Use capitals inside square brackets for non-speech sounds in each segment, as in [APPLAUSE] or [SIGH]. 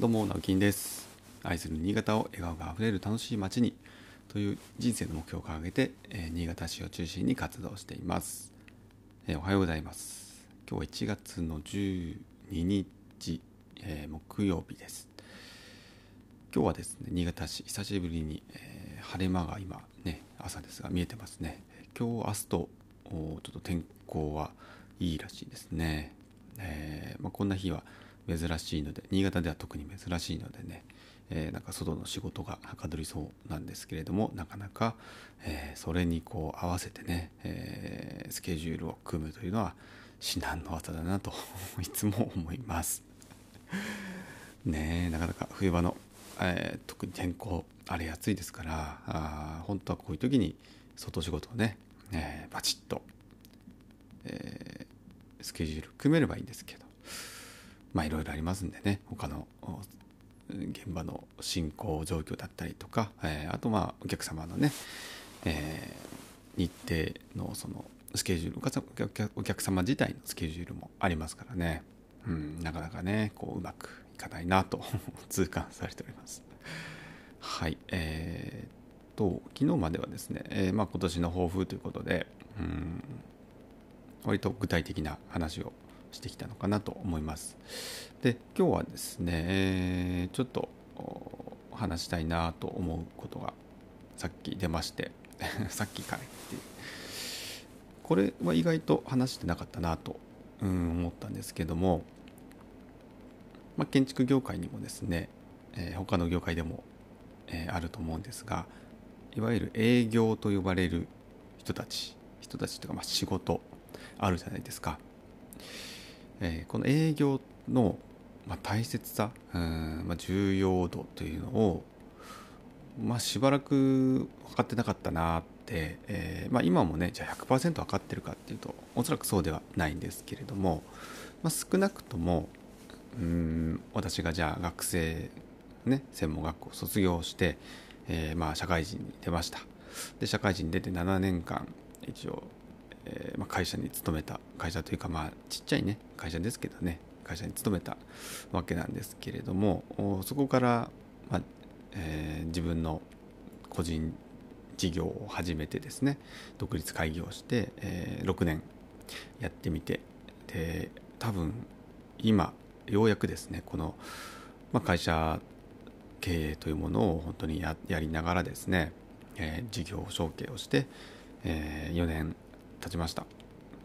どうも直樹です。愛する新潟を笑顔があふれる楽しい街にという人生の目標を掲げて、えー、新潟市を中心に活動しています、えー、おはようございます。今日は1月の12日、えー、木曜日です。今日はですね新潟市久しぶりに、え晴れ間が今ね朝ですが見えてますね。今日明日とちょっと天候はいいらしいですね、えまあ、こんな日は珍しいので新潟では特に珍しいのでね、えー、なんか外の仕事がはかどりそうなんですけれどもなかなか、えー、それにこう合わせてね、えー、スケジュールを組むというのは至難の技だなと [LAUGHS] いつも思います。ねなかなか冬場の、え、特に天候あれ暑いですからあ本当はこういう時に外仕事をね、え、バチッと、え、スケジュール組めればいいんですけどまあいろいろありますんでね他の現場の進行状況だったりとか、えー、あとまあお客様のね、えー、日程のそのスケジュールお客様自体のスケジュールもありますからね、うん、なかなかねこううまくいかないなと [LAUGHS] 痛感されております。はい、えー、と昨日まではですね、えー、まあ、今年の抱負ということで、うん、割と具体的な話をしてきたのかなと思います。で今日はですね、えー、ちょっと話したいなと思うことがさっき出まして [LAUGHS] さっきかいってこれは意外と話してなかったなと、うん、思ったんですけども、まあ、建築業界にもですね、えー、他の業界でも、えー、あると思うんですがいわゆる営業と呼ばれる人たち人たちというかまあ仕事あるじゃないですか。えー、この営業の、まあ、大切さうん、まあ、重要度というのを、まあ、しばらく分かってなかったなって、えーまあ、今もねじゃあ100%分かってるかっていうとおそらくそうではないんですけれども、まあ、少なくともうん私がじゃあ学生ね専門学校卒業して、えー、まあ社会人に出ました。で社会人に出て7年間一応えー、まあ、会社に勤めた会社というかまあちっちゃいね会社ですけどね会社に勤めたわけなんですけれどもそこから、まあえー、自分の個人事業を始めてですね独立開業して、えー、6年やってみてで多分今ようやくですねこの、まあ、会社経営というものを本当にやりながらですね、えー、事業承継をして、えー、4年経ちました。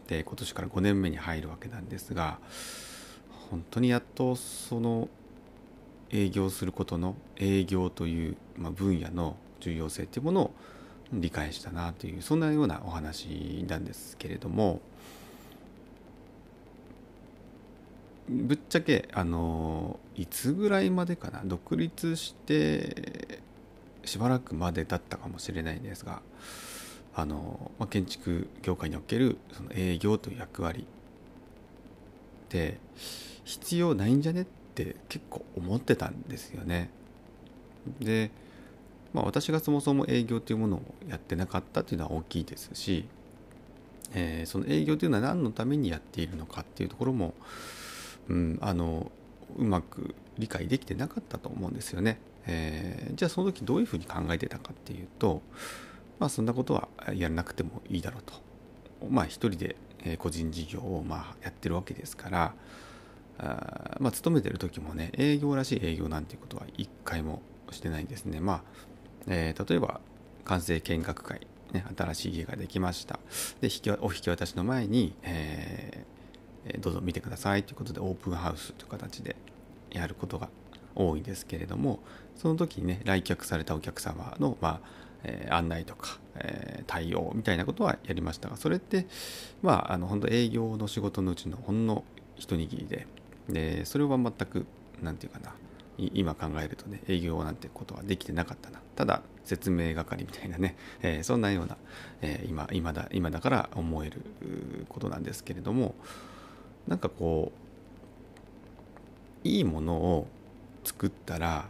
で今年から5年目に入るわけなんですが本当にやっとその営業することの営業という、ま、分野の重要性というものを理解したなというそんなようなお話なんですけれどもぶっちゃけあのいつぐらいまでかな独立してしばらくまでだったかもしれないんですがあの、まあ、建築業界におけるその営業という役割って必要ないんじゃねって結構思ってたんですよね。で、まあ、私がそもそも営業というものをやってなかったというのは大きいですし、えー、その営業というのは何のためにやっているのかっていうところも、うん、あのうまく理解できてなかったと思うんですよね。えー、じゃあその時どういうふうに考えてたかっていうとまあそんなことはやらなくてもいいだろうと。まあ一人で個人事業をまあやってるわけですからあまあ勤めてる時もね営業らしい営業なんていうことは一回もしてないんですね。まあ、えー、例えば完成見学会、ね、新しい家ができました。でお引き渡しの前に、えー、どうぞ見てくださいということでオープンハウスという形でやることが多いんですけれどもその時にね来客されたお客様の、まあえ、案内とか、え、対応みたいなことはやりましたがそれってまああの本当営業の仕事のうちのほんの一握りででそれは全く何て言うかな今考えるとね営業なんてことはできてなかったな。ただ説明係みたいなね、えー、そんなような、えー、今今だ今だから思えることなんですけれどもなんかこういいものを作ったら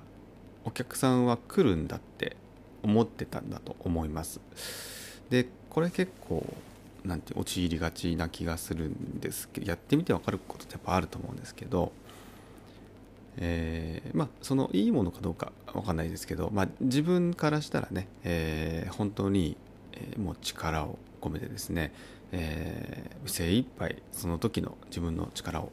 お客さんは来るんだって思ってたんだと思います。でこれ結構なんて陥りがちな気がするんですけどやってみて分かることってやっぱあると思うんですけど、えー、まあそのいいものかどうかわかんないですけど、まあ、自分からしたらね、えー、本当に、えー、もう力を込めてですね、えー、精一杯その時の自分の力を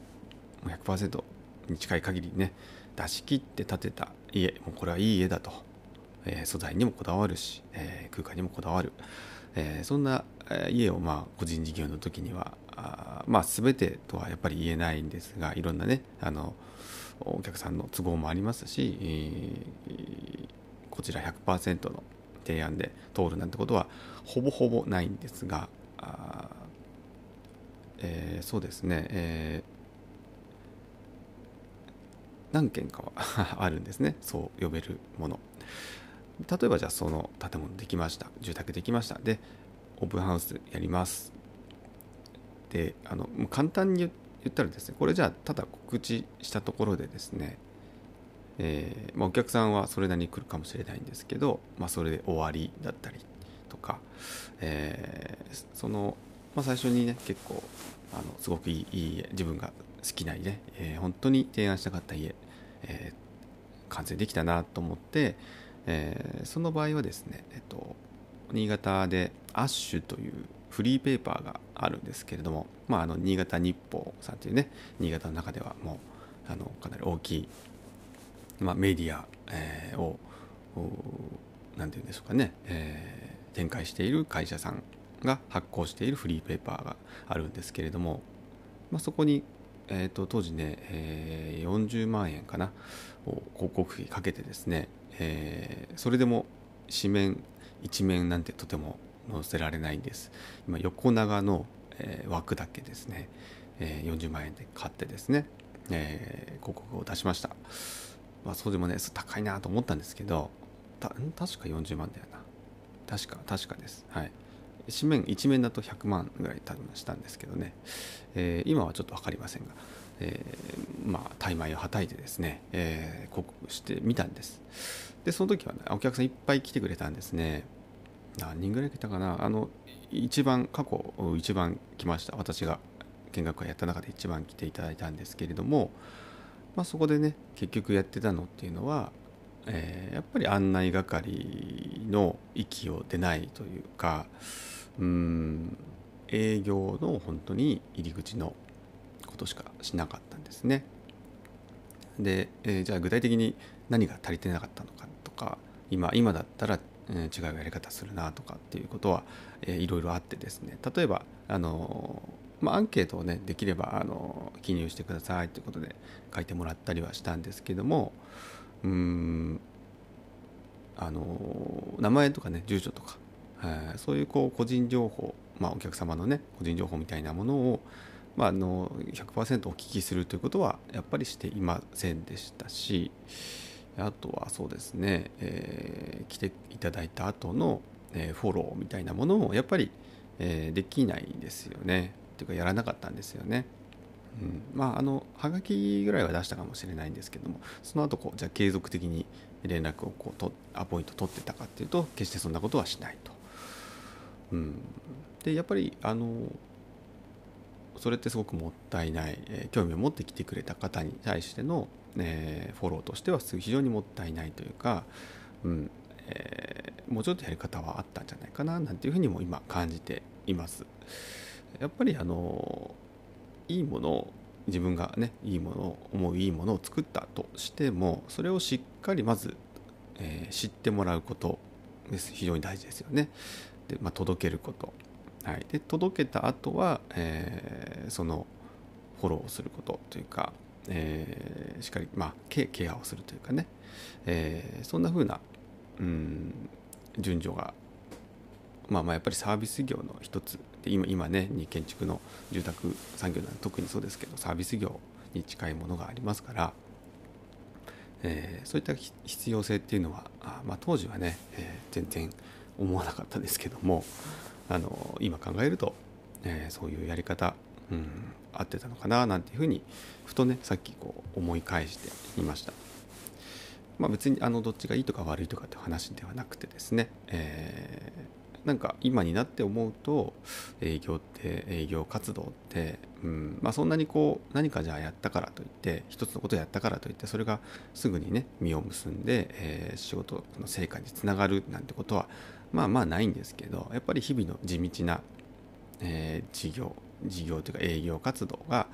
100%に近い限りね出し切って建てた家もうこれはいい家だと、え、素材にもこだわるし、え、空間にもこだわる、え、そんな家をまあ個人事業の時にはあまあ全てとはやっぱり言えないんですがいろんなねあのお客さんの都合もありますし、えー、こちら100%の提案で通るなんてことはほぼほぼないんですがあ、えー、そうですね、えー、何件かは [LAUGHS] あるんですね。そう呼べるもの。例えばじゃあその建物できました住宅できました。でオープンハウスやります。であの簡単に言ったらですねこれじゃあただ告知したところでですね、えーまあ、お客さんはそれなりに来るかもしれないんですけど、まあ、それで終わりだったりとか、えー、その、まあ、最初にね結構あのすごくいいいい家自分が好きな家、えー、本当に提案したかった家、えー、完成できたなと思って、えー、その場合はですね、えっと、新潟でアッシュというフリーペーパーがあるんですけれども、まあ、あの新潟日報さんというね新潟の中ではもうあのかなり大きい、まあ、メディア、えー、を何て言うんでしょうかね、えー、展開している会社さんが発行しているフリーペーパーがあるんですけれども、まあ、そこに、えーと、当時ね、えー、40万円かな広告費かけてですね、えー、それでも紙面一面なんてとても載せられないんです。今横長の、えー、枠だけですね、えー、40万円で買ってですね、えー、広告を出しました、まあ、そうでもね高いなと思ったんですけどた確か40万だよな。確か確かです。はい。紙面一面だと100万ぐらい多分したんですけどね、えー、今はちょっと分かりませんが、えー、まあ大枚をはたいてですね、えー、広告してみたんです。でその時はねお客さんいっぱい来てくれたんですね。何人ぐらい来たかな。あの一番過去一番来ました。私が見学会やった中で一番来ていただいたんですけれども、まあ、そこでね結局やってたのっていうのは、えー、やっぱり案内係の息を出ないというかうん営業の本当に入り口のことしかしなかったんですね。で、えー、じゃあ具体的に何が足りてなかったのかとか今今だったらえ違うやり方するなとかっていうことは、えー、いろいろあってですね例えばあのまあ、アンケートをねできればあの記入してくださいということで書いてもらったりはしたんですけどもうんあの名前とかね住所とか、えー、そういうこう個人情報、まあ、お客様のね個人情報みたいなものを、まあ、の100%お聞きするということはやっぱりしていませんでしたし、あとはそうですね、えー、来ていただいた後の、え、フォローみたいなものもやっぱり、え、できないですよね。っていうかやらなかったんですよね。うん、まああのはがきぐらいは出したかもしれないんですけどもその後こうじゃあ継続的に連絡をこうとアポイント取ってたかっていうと決してそんなことはしないと。うん、でやっぱりあのそれってすごくもったいない、えー、興味を持ってきてくれた方に対してのえー、フォローとしては非常にもったいないというか、うんえー、もうちょっとやり方はあったんじゃないかななんていうふうにも今感じています。やっぱりあのいいものを自分がねいいものを思ういいものを作ったとしてもそれをしっかりまず、えー、知ってもらうことです非常に大事ですよね。で、まあ、届けること。はい、で届けた後は、えー、そのフォローをすることというかえー、しっかり、まあ、ケケアをするというかね、えー、そんな風な、うん、順序が、まあ、まあやっぱりサービス業の一つで今今ねに建築の住宅産業なん特にそうですけどサービス業に近いものがありますから、えー、そういった必要性っていうのはあ、まあ、当時はね、えー、全然思わなかったですけどもあの今考えると、えー、そういうやり方うん、合ってたのかななんていうふうにふとねさっきこう思い返していました。まあ、別にあのどっちがいいとか悪いとかって話ではなくてですね、えー、なんか今になって思うと営業って営業活動ってうんまあ、そんなにこう何かじゃあやったからといって一つのことをやったからといってそれがすぐにね実を結んで、えー、仕事の成果につながるなんてことはまあまあないんですけどやっぱり日々の地道な、えー、事業事業というか営業活動が、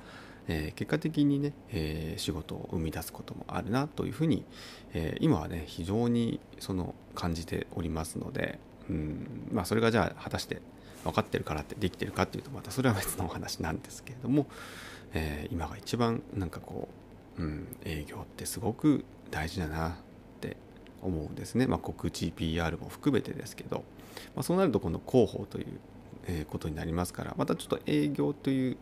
えー、結果的にね、えー、仕事を生み出すこともあるなというふうに、えー、今はね非常にその感じておりますので、うん。まあ、それがじゃあ果たして分かってるからってできてるかっていうとまたそれは別のお話なんですけれども、えー、今が一番なんかこう、うん、営業ってすごく大事だなって思うんですね、まあ、告知 PR も含めてですけど、まあ、そうなると今度広報というえことになりますからまたちょっと営業という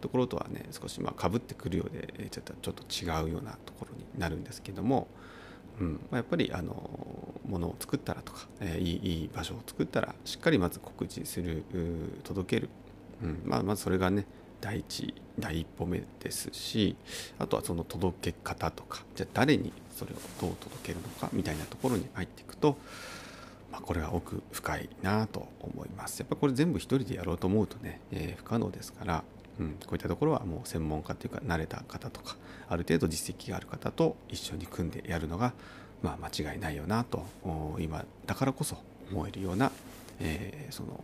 ところとはね少しまあ被ってくるようでちょっとちょっと違うようなところになるんですけども、うん。まあ、やっぱりあのものを作ったらとか、えー、いいいい場所を作ったらしっかりまず告知する届ける、うん。まあ、まずそれがね第一第一歩目ですしあとはその届け方とかじゃあ誰にそれをどう届けるのかみたいなところに入っていくと、まあ、これは奥深いなと思います。やっぱこれ全部一人でやろうと思うとね、えー、不可能ですから、うん、こういったところはもう専門家というか慣れた方とかある程度実績がある方と一緒に組んでやるのがまあ、間違いないよなと今だからこそ思えるような、えー、その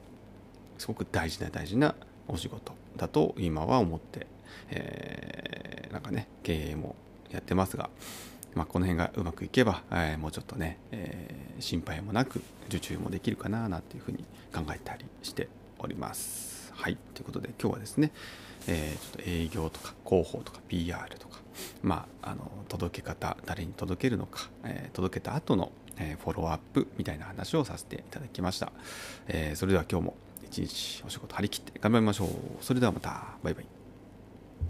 すごく大事な大事なお仕事だと今は思って、えー、なんかね経営もやってますが、まあ、この辺がうまくいけば、えー、もうちょっとね、えー、心配もなく受注もできるかななんていうふうに考えたりしております。はいということで今日はですね、えー、ちょっと営業とか広報とか PR とかまあ、あの届け方誰に届けるのか、えー、届けた後の、えー、フォローアップみたいな話をさせていただきました、えー、それでは今日も一日お仕事張り切って頑張りましょう。それではまた。バイバイ。